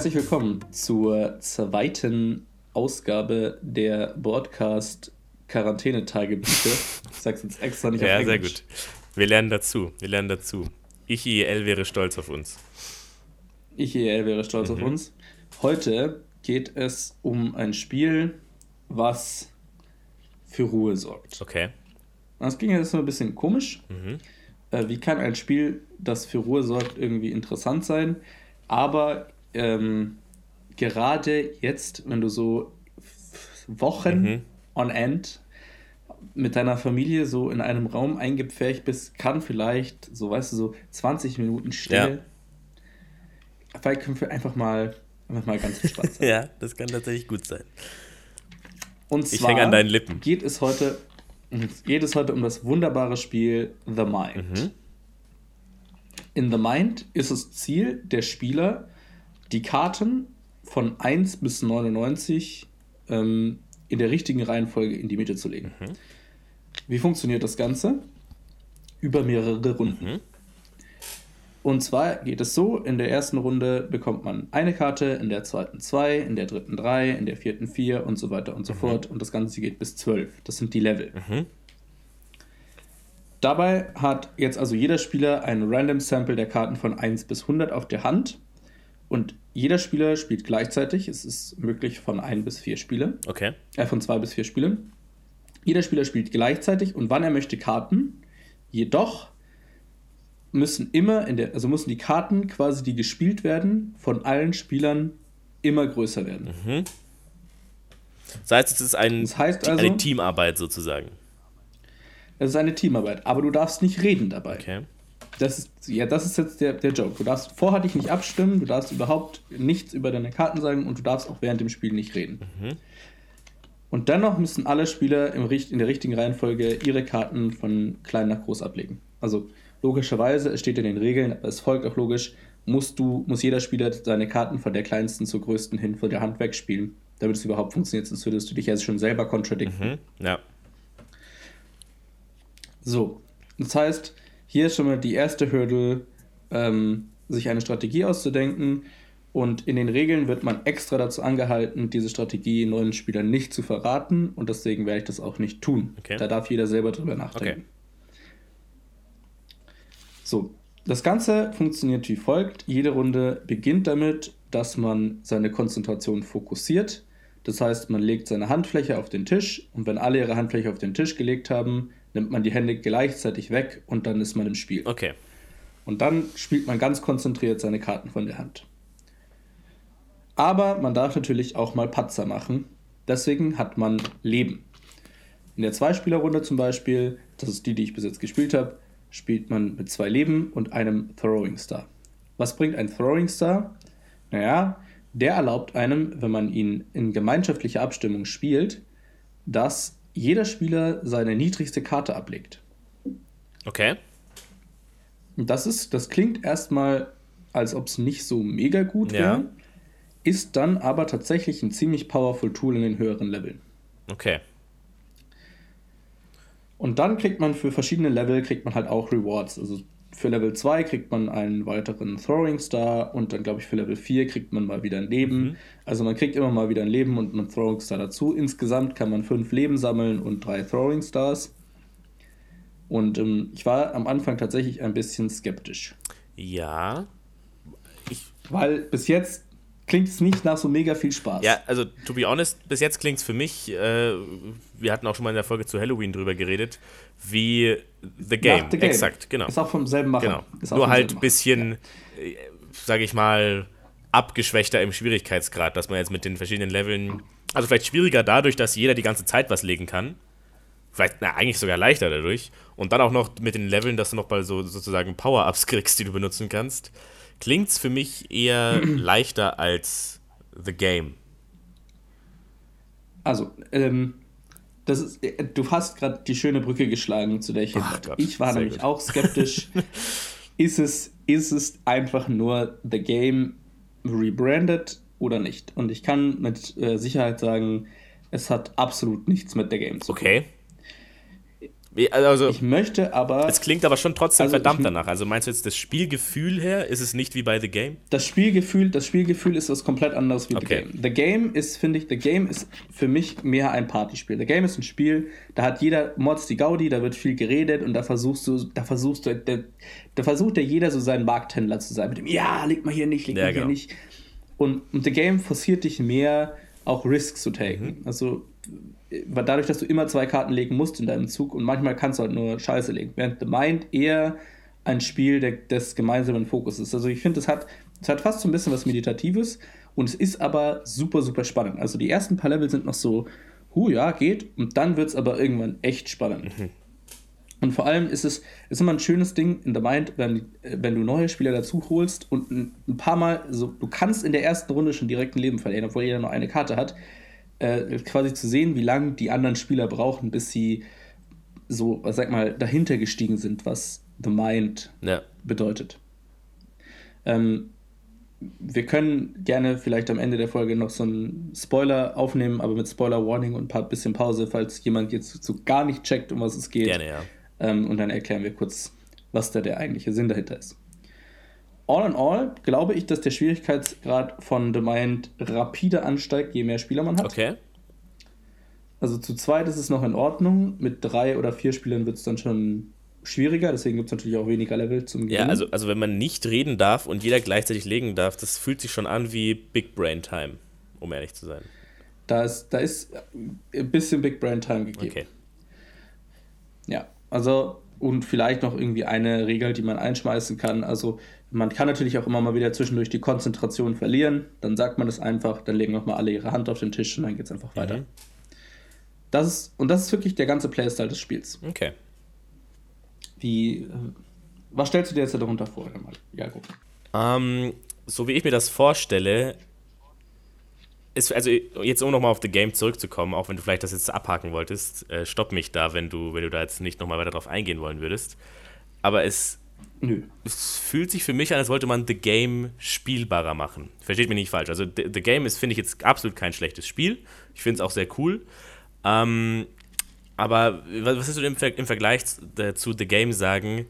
Herzlich willkommen zur zweiten Ausgabe der Broadcast Quarantänetagebücher. Ich sag's jetzt extra nicht ja, auf Englisch. sehr gut. Wir lernen dazu. Wir lernen dazu. Ich IEL wäre stolz auf uns. Ich IEL wäre stolz Mhm. auf uns. Heute geht es um ein Spiel, was für Ruhe sorgt. Okay. Das ging jetzt nur ein bisschen komisch. Mhm. Äh, wie kann ein Spiel, das für Ruhe sorgt, irgendwie interessant sein? Aber ähm, gerade jetzt, wenn du so Wochen Mhm. on end mit deiner Familie so in einem Raum eingepfercht bist, kann vielleicht, so weißt du, so 20 Minuten Stille. Vielleicht können wir einfach mal, einfach mal ganz entspannt sein. Ja, das kann tatsächlich gut sein. Und Ich zwar hänge an deinen Lippen. geht es heute, geht es heute um das wunderbare Spiel The Mind. Mhm. In The Mind ist es Ziel der Spieler, die Karten von 1 bis 99 ähm, in der richtigen Reihenfolge in die Mitte zu legen. Mhm. Wie funktioniert das Ganze? Über mehrere Runden. Mhm. Und zwar geht es so, in der ersten Runde bekommt man eine Karte, in der zweiten zwei, in der dritten drei, in der vierten vier und so weiter und so fort. Und das Ganze geht bis zwölf. Das sind die Level. Mhm. Dabei hat jetzt also jeder Spieler ein Random Sample der Karten von 1 bis 100 auf der Hand. Und jeder Spieler spielt gleichzeitig. Es ist möglich von 1 bis 4 Spiele. Okay. Äh, von 2 bis 4 Spielen. Jeder Spieler spielt gleichzeitig und wann er möchte Karten. Jedoch müssen immer in der, also müssen die Karten quasi, die gespielt werden, von allen Spielern immer größer werden. Mhm. Das heißt, es ist ein, Das heißt also- eine Teamarbeit sozusagen. Es ist eine Teamarbeit, aber du darfst nicht reden dabei. Okay. Das ist, ja, das ist jetzt der, der Joke. Du darfst vorher dich nicht abstimmen, du darfst überhaupt nichts über deine Karten sagen und du darfst auch während dem Spiel nicht reden. Mhm. Und dennoch müssen alle Spieler im, in der richtigen Reihenfolge ihre Karten von klein nach groß ablegen. Also logischerweise, es steht in den Regeln, aber es folgt auch logisch, musst du, muss jeder Spieler seine Karten von der kleinsten zur größten hin von der Hand wegspielen, damit es überhaupt funktioniert, sonst würdest du dich jetzt schon selber kontradikten. Mhm. Ja. So, das heißt, hier ist schon mal die erste Hürde, ähm, sich eine Strategie auszudenken. Und in den Regeln wird man extra dazu angehalten, diese Strategie neuen Spielern nicht zu verraten. Und deswegen werde ich das auch nicht tun. Okay. Da darf jeder selber drüber nachdenken. Okay. So, das Ganze funktioniert wie folgt. Jede Runde beginnt damit, dass man seine Konzentration fokussiert. Das heißt, man legt seine Handfläche auf den Tisch und wenn alle ihre Handfläche auf den Tisch gelegt haben, nimmt man die Hände gleichzeitig weg und dann ist man im Spiel. Okay. Und dann spielt man ganz konzentriert seine Karten von der Hand. Aber man darf natürlich auch mal Patzer machen. Deswegen hat man Leben. In der Zweispielerrunde zum Beispiel, das ist die, die ich bis jetzt gespielt habe, spielt man mit zwei Leben und einem Throwing Star. Was bringt ein Throwing Star? Naja, der erlaubt einem, wenn man ihn in gemeinschaftlicher Abstimmung spielt, dass jeder Spieler seine niedrigste Karte ablegt. Okay. Und Das ist, das klingt erstmal, als ob es nicht so mega gut Ja. wäre, ist dann aber tatsächlich ein ziemlich powerful Tool in den höheren Leveln. Okay. Und dann kriegt man für verschiedene Level kriegt man halt auch Rewards. Also für Level 2 kriegt man einen weiteren Throwing Star und dann glaube ich für Level 4 kriegt man mal wieder ein Leben. Mhm. Also man kriegt immer mal wieder ein Leben und einen Throwing Star dazu. Insgesamt kann man fünf Leben sammeln und drei Throwing Stars. Und ähm, ich war am Anfang tatsächlich ein bisschen skeptisch. Ja. Weil bis jetzt klingt es nicht nach so mega viel Spaß. Ja, also to be honest, bis jetzt klingt es für mich, äh, wir hatten auch schon mal in der Folge zu Halloween drüber geredet, wie The Game. Nach The Game. Exakt, genau. Ist auch vom selben Macher. Genau. Ist Nur halt ein bisschen, äh, sage ich mal, abgeschwächter im Schwierigkeitsgrad, dass man jetzt mit den verschiedenen Leveln, also vielleicht schwieriger dadurch, dass jeder die ganze Zeit was legen kann. Vielleicht, na, eigentlich sogar leichter dadurch. Und dann auch noch mit den Leveln, dass du noch mal so sozusagen Power-Ups kriegst, die du benutzen kannst. Klingt's für mich eher leichter als The Game. Also, ähm, das ist, äh, du hast gerade die schöne Brücke geschlagen, zu der ich hin. Gott, Ich war sehr nämlich gut. auch skeptisch. ist, es, ist es einfach nur The Game rebranded oder nicht? Und ich kann mit äh, Sicherheit sagen, es hat absolut nichts mit The Game zu tun. Okay. Also, ich möchte aber. Es klingt aber schon trotzdem also verdammt danach. Also meinst du jetzt das Spielgefühl her? Ist es nicht wie bei The Game? Das Spielgefühl, das Spielgefühl ist was komplett anderes wie okay. The Game. The Game ist, finde ich, The Game ist für mich mehr ein Partyspiel. The Game ist ein Spiel, da hat jeder Mods die Gaudi, da wird viel geredet und da versuchst du, da versuchst du, da, da versucht ja jeder so sein Markthändler zu sein. Mit dem, ja, leg mal hier nicht, leg ja, mal genau. hier nicht. Und, und The Game forciert dich mehr, auch Risks zu taken. Mhm. Also dadurch, dass du immer zwei Karten legen musst in deinem Zug und manchmal kannst du halt nur Scheiße legen. Während The Mind eher ein Spiel der, des gemeinsamen Fokus ist. Also ich finde, es hat, hat fast so ein bisschen was Meditatives und es ist aber super, super spannend. Also die ersten paar Level sind noch so, hu, ja, geht, und dann wird es aber irgendwann echt spannend. Mhm. Und vor allem ist es ist immer ein schönes Ding in The Mind, wenn, wenn du neue Spieler dazu holst und ein, ein paar Mal, so, du kannst in der ersten Runde schon direkt ein Leben verlieren, obwohl jeder nur eine Karte hat äh, quasi zu sehen, wie lange die anderen Spieler brauchen, bis sie so, sag mal, dahinter gestiegen sind, was The Mind ja. bedeutet. Ähm, wir können gerne vielleicht am Ende der Folge noch so einen Spoiler aufnehmen, aber mit Spoiler-Warning und ein paar bisschen Pause, falls jemand jetzt so gar nicht checkt, um was es geht. Gerne, ja. Ähm, und dann erklären wir kurz, was da der eigentliche Sinn dahinter ist all in all glaube ich, dass der Schwierigkeitsgrad von The Mind rapide ansteigt, je mehr Spieler man hat. Okay. Also zu zweit ist es noch in Ordnung. Mit drei oder vier Spielern wird es dann schon schwieriger, deswegen gibt es natürlich auch weniger Level zum Gewinnen. Ja, also, also wenn man nicht reden darf und jeder gleichzeitig legen darf, das fühlt sich schon an wie Big Brain Time, um ehrlich zu sein. Da ist, da ist ein bisschen Big Brain Time gegeben. Okay. Ja, also und vielleicht noch irgendwie eine Regel, die man einschmeißen kann. Also man kann natürlich auch immer mal wieder zwischendurch die Konzentration verlieren. Dann sagt man das einfach, dann legen nochmal alle ihre Hand auf den Tisch und dann geht es einfach weiter. Mhm. Das ist, und das ist wirklich der ganze Playstyle des Spiels. Okay. Wie, äh, was stellst du dir jetzt darunter vor, Jago? Ähm, so wie ich mir das vorstelle, ist, also jetzt um nochmal auf The Game zurückzukommen, auch wenn du vielleicht das jetzt abhaken wolltest, äh, stopp mich da, wenn du, wenn du da jetzt nicht nochmal weiter drauf eingehen wollen würdest. Aber es Nö. Es fühlt sich für mich an, als wollte man The Game spielbarer machen. Versteht mich nicht falsch. Also The, The Game ist, finde ich, jetzt absolut kein schlechtes Spiel. Ich finde es auch sehr cool. Ähm, aber was würdest du im, Ver im Vergleich zu The Game sagen?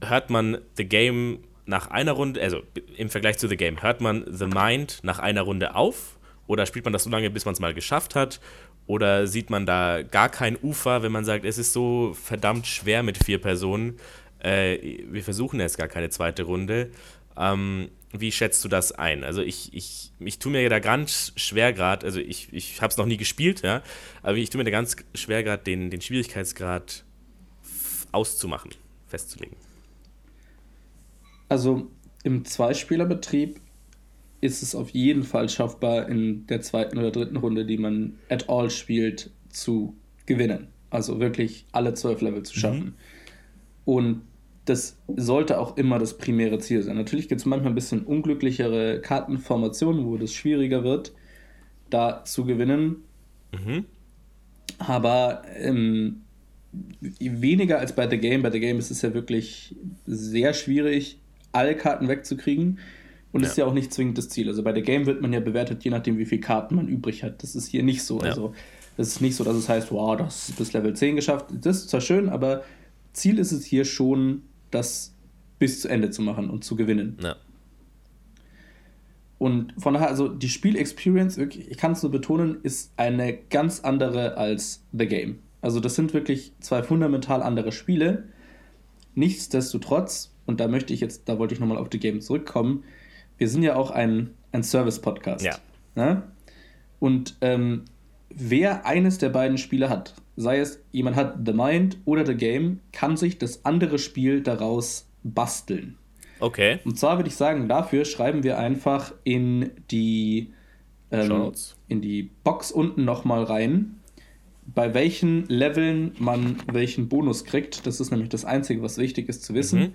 Hört man The Game nach einer Runde, also im Vergleich zu The Game, hört man The Mind nach einer Runde auf? Oder spielt man das so lange, bis man es mal geschafft hat? Oder sieht man da gar kein Ufer, wenn man sagt, es ist so verdammt schwer mit vier Personen? Äh, wir versuchen jetzt gar keine zweite Runde. Ähm, wie schätzt du das ein? Also ich, ich, ich tue mir da ganz schwer gerade, also ich, ich habe es noch nie gespielt, ja, aber ich tue mir da ganz schwer gerade den, den Schwierigkeitsgrad auszumachen, festzulegen. Also im Zweispielerbetrieb ist es auf jeden Fall schaffbar, in der zweiten oder dritten Runde, die man at all spielt, zu gewinnen. Also wirklich alle zwölf Level zu schaffen. Mhm. Und das sollte auch immer das primäre Ziel sein. Natürlich gibt es manchmal ein bisschen unglücklichere Kartenformationen, wo das schwieriger wird, da zu gewinnen. Mhm. Aber ähm, weniger als bei The Game. Bei The Game ist es ja wirklich sehr schwierig, alle Karten wegzukriegen. Und ja. ist ja auch nicht zwingend das Ziel. Also bei The Game wird man ja bewertet, je nachdem, wie viele Karten man übrig hat. Das ist hier nicht so. Ja. Also es ist nicht so, dass es heißt, wow, das ist bis Level 10 geschafft. Das ist zwar schön, aber Ziel ist es hier schon, das bis zu Ende zu machen und zu gewinnen. Ja. Und von daher, also die Spielexperience, ich kann es nur betonen, ist eine ganz andere als The Game. Also das sind wirklich zwei fundamental andere Spiele. Nichtsdestotrotz, und da möchte ich jetzt, da wollte ich nochmal auf The Game zurückkommen, wir sind ja auch ein, ein Service-Podcast. Ja. Ne? Und ähm, wer eines der beiden Spiele hat, sei es jemand hat The Mind oder The Game, kann sich das andere Spiel daraus basteln. Okay. Und zwar würde ich sagen, dafür schreiben wir einfach in die, ähm, in die Box unten nochmal rein, bei welchen Leveln man welchen Bonus kriegt. Das ist nämlich das Einzige, was wichtig ist zu wissen. Mhm.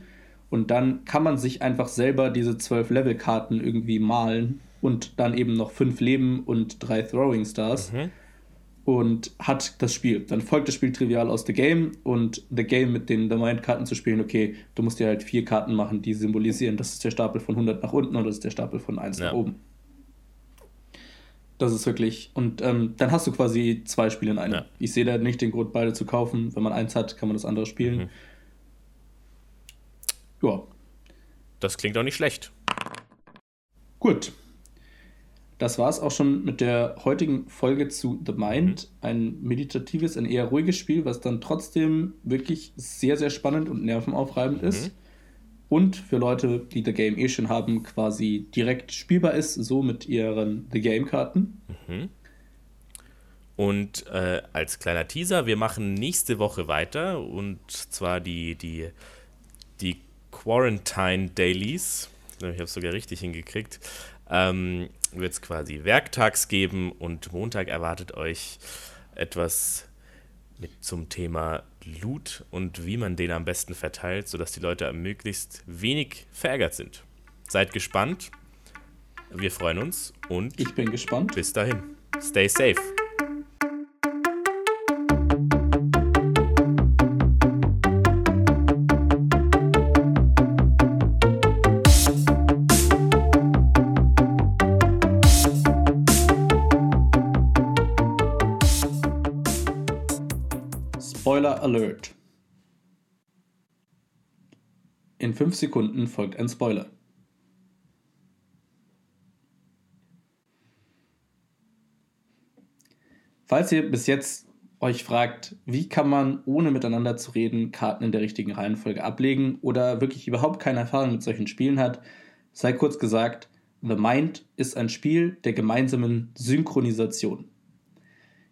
Und dann kann man sich einfach selber diese zwölf Levelkarten irgendwie malen und dann eben noch fünf Leben und drei Throwing Stars. Mhm und hat das Spiel. Dann folgt das Spiel trivial aus The Game und The Game mit den The Mind-Karten zu spielen, okay, du musst dir halt vier Karten machen, die symbolisieren, das ist der Stapel von 100 nach unten und das ist der Stapel von 1 ja. nach oben. Das ist wirklich. Und ähm, dann hast du quasi zwei Spiele in einem. Ja. Ich sehe da nicht den Grund, beide zu kaufen. Wenn man eins hat, kann man das andere spielen. Mhm. Ja. Das klingt auch nicht schlecht. Gut. Das war es auch schon mit der heutigen Folge zu The Mind. Mhm. Ein meditatives, ein eher ruhiges Spiel, was dann trotzdem wirklich sehr, sehr spannend und nervenaufreibend mhm. ist und für Leute, die The Game eh schon haben, quasi direkt spielbar ist, so mit ihren The Game-Karten. Mhm. Und äh, als kleiner Teaser, wir machen nächste Woche weiter und zwar die, die, die Quarantine Dailies. Ich habe es sogar richtig hingekriegt. Ähm, Wird es quasi werktags geben und Montag erwartet euch etwas mit zum Thema Loot und wie man den am besten verteilt, sodass die Leute möglichst wenig verärgert sind. Seid gespannt. Wir freuen uns und ich bin gespannt. Bis dahin. Stay safe. Alert. In 5 Sekunden folgt ein Spoiler. Falls ihr bis jetzt euch fragt, wie kann man, ohne miteinander zu reden, Karten in der richtigen Reihenfolge ablegen oder wirklich überhaupt keine Erfahrung mit solchen Spielen hat, sei kurz gesagt, The Mind ist ein Spiel der gemeinsamen Synchronisation.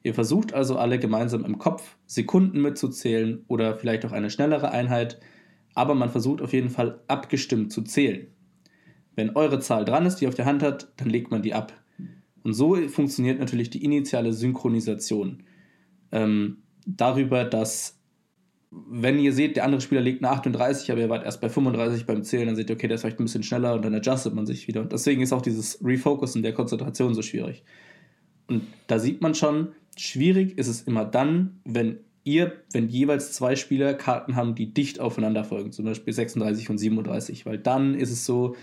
Ihr versucht also alle gemeinsam im Kopf Sekunden mitzuzählen oder vielleicht auch eine schnellere Einheit, aber man versucht auf jeden Fall abgestimmt zu zählen. Wenn eure Zahl dran ist, die ihr auf der Hand hat, dann legt man die ab. Und so funktioniert natürlich die initiale Synchronisation. Ähm, darüber, dass, wenn ihr seht, der andere Spieler legt eine 38, aber ihr wart erst bei 35 beim Zählen, dann seht ihr, okay, der ist vielleicht ein bisschen schneller und dann adjustet man sich wieder. Und deswegen ist auch dieses Refocussen der Konzentration so schwierig. Und da sieht man schon, Schwierig ist es immer dann, wenn ihr, wenn jeweils zwei Spieler Karten haben, die dicht aufeinander folgen, zum Beispiel 36 und 37, weil dann ist es so,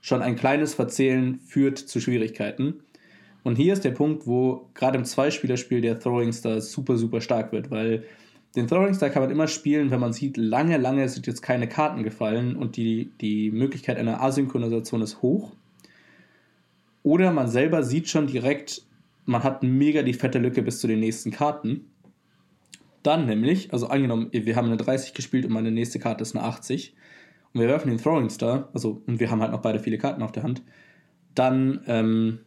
schon ein kleines Verzählen führt zu Schwierigkeiten. Und hier ist der Punkt, wo gerade im Zweispielerspiel der Throwing Star super, super stark wird, weil den Throwing Star kann man immer spielen, wenn man sieht, lange, lange sind jetzt keine Karten gefallen und die, die Möglichkeit einer Asynchronisation ist hoch. Oder man selber sieht schon direkt, man hat mega die fette Lücke bis zu den nächsten Karten. Dann nämlich, also angenommen, wir haben eine 30 gespielt und meine nächste Karte ist eine 80 und wir werfen den Throwing Star, also und wir haben halt noch beide viele Karten auf der Hand, dann ähm,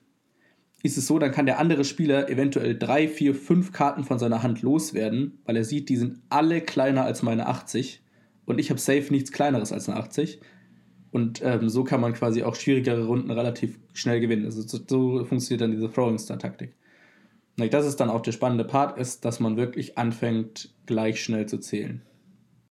ist es so, dann kann der andere Spieler eventuell drei, vier, fünf Karten von seiner Hand loswerden, weil er sieht, die sind alle kleiner als meine 80 und ich habe safe nichts kleineres als eine 80 und ähm, so kann man quasi auch schwierigere Runden relativ schnell gewinnen. Also so, so funktioniert dann diese Throwing Star Taktik. Das ist dann auch der spannende Part, ist, dass man wirklich anfängt, gleich schnell zu zählen.